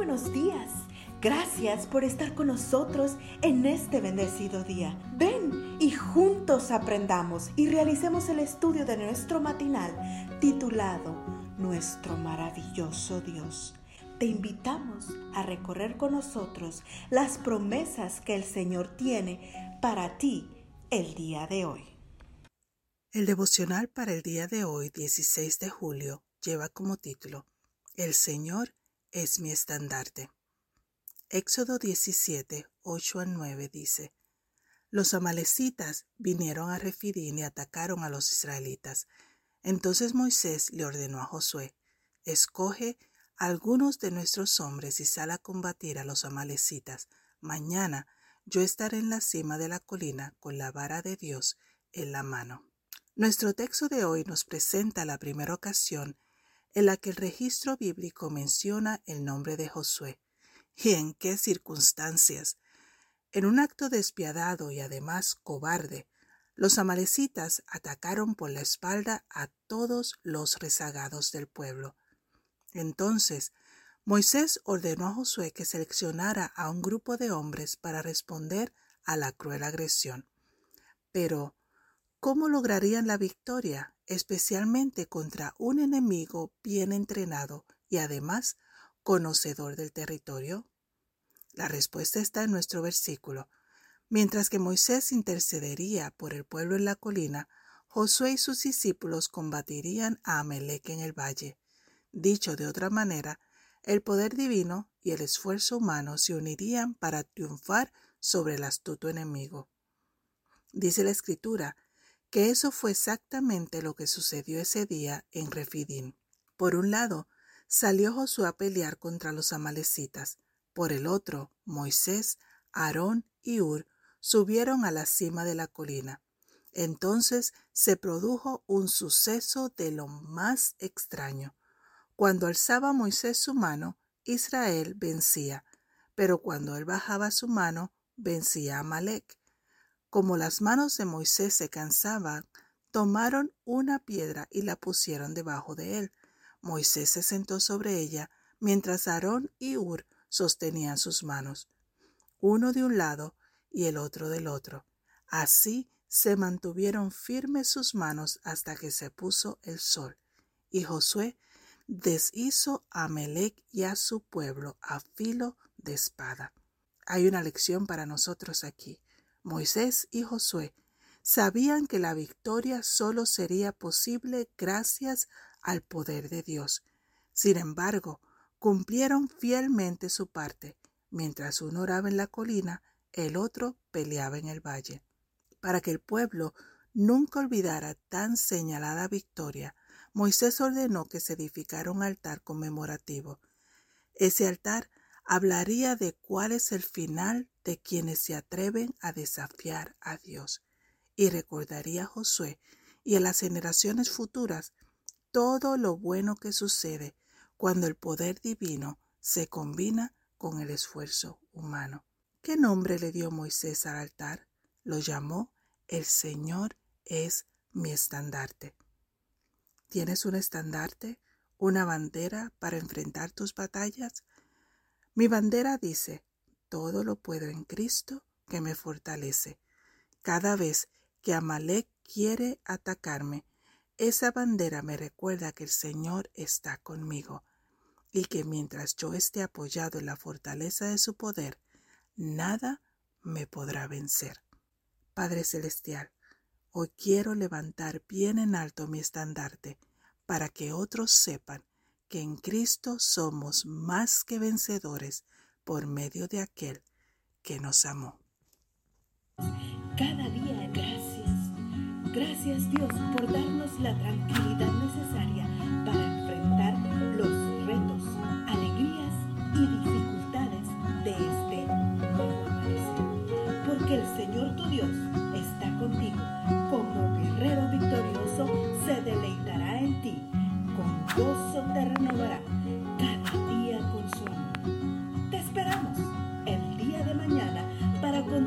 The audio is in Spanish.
buenos días. Gracias por estar con nosotros en este bendecido día. Ven y juntos aprendamos y realicemos el estudio de nuestro matinal titulado Nuestro maravilloso Dios. Te invitamos a recorrer con nosotros las promesas que el Señor tiene para ti el día de hoy. El devocional para el día de hoy, 16 de julio, lleva como título El Señor es mi estandarte. Éxodo 17, 8 a 9 dice, Los amalecitas vinieron a Refidín y atacaron a los israelitas. Entonces Moisés le ordenó a Josué, Escoge algunos de nuestros hombres y sal a combatir a los amalecitas. Mañana yo estaré en la cima de la colina con la vara de Dios en la mano. Nuestro texto de hoy nos presenta la primera ocasión en la que el registro bíblico menciona el nombre de Josué. ¿Y en qué circunstancias? En un acto despiadado y además cobarde, los amalecitas atacaron por la espalda a todos los rezagados del pueblo. Entonces, Moisés ordenó a Josué que seleccionara a un grupo de hombres para responder a la cruel agresión. Pero, ¿cómo lograrían la victoria especialmente contra un enemigo bien entrenado y además conocedor del territorio? La respuesta está en nuestro versículo. Mientras que Moisés intercedería por el pueblo en la colina, Josué y sus discípulos combatirían a Amelec en el valle. Dicho de otra manera, el poder divino y el esfuerzo humano se unirían para triunfar sobre el astuto enemigo. Dice la Escritura que eso fue exactamente lo que sucedió ese día en Refidín. Por un lado, salió Josué a pelear contra los amalecitas. Por el otro, Moisés, Aarón y Ur subieron a la cima de la colina. Entonces se produjo un suceso de lo más extraño. Cuando alzaba Moisés su mano, Israel vencía, pero cuando él bajaba su mano, vencía a. Como las manos de Moisés se cansaban, tomaron una piedra y la pusieron debajo de él. Moisés se sentó sobre ella, mientras Aarón y Ur sostenían sus manos, uno de un lado y el otro del otro. Así se mantuvieron firmes sus manos hasta que se puso el sol. Y Josué deshizo a Melec y a su pueblo a filo de espada. Hay una lección para nosotros aquí. Moisés y Josué sabían que la victoria solo sería posible gracias al poder de Dios. Sin embargo, cumplieron fielmente su parte. Mientras uno oraba en la colina, el otro peleaba en el valle. Para que el pueblo nunca olvidara tan señalada victoria, Moisés ordenó que se edificara un altar conmemorativo. Ese altar hablaría de cuál es el final de quienes se atreven a desafiar a Dios y recordaría a Josué y a las generaciones futuras todo lo bueno que sucede cuando el poder divino se combina con el esfuerzo humano. ¿Qué nombre le dio Moisés al altar? Lo llamó El Señor es mi estandarte. ¿Tienes un estandarte? ¿Una bandera para enfrentar tus batallas? Mi bandera dice, todo lo puedo en Cristo que me fortalece. Cada vez que Amalek quiere atacarme, esa bandera me recuerda que el Señor está conmigo y que mientras yo esté apoyado en la fortaleza de su poder, nada me podrá vencer. Padre Celestial, hoy quiero levantar bien en alto mi estandarte para que otros sepan que en Cristo somos más que vencedores por medio de aquel que nos amó. Cada día gracias. Gracias Dios por darnos la tranquilidad necesaria para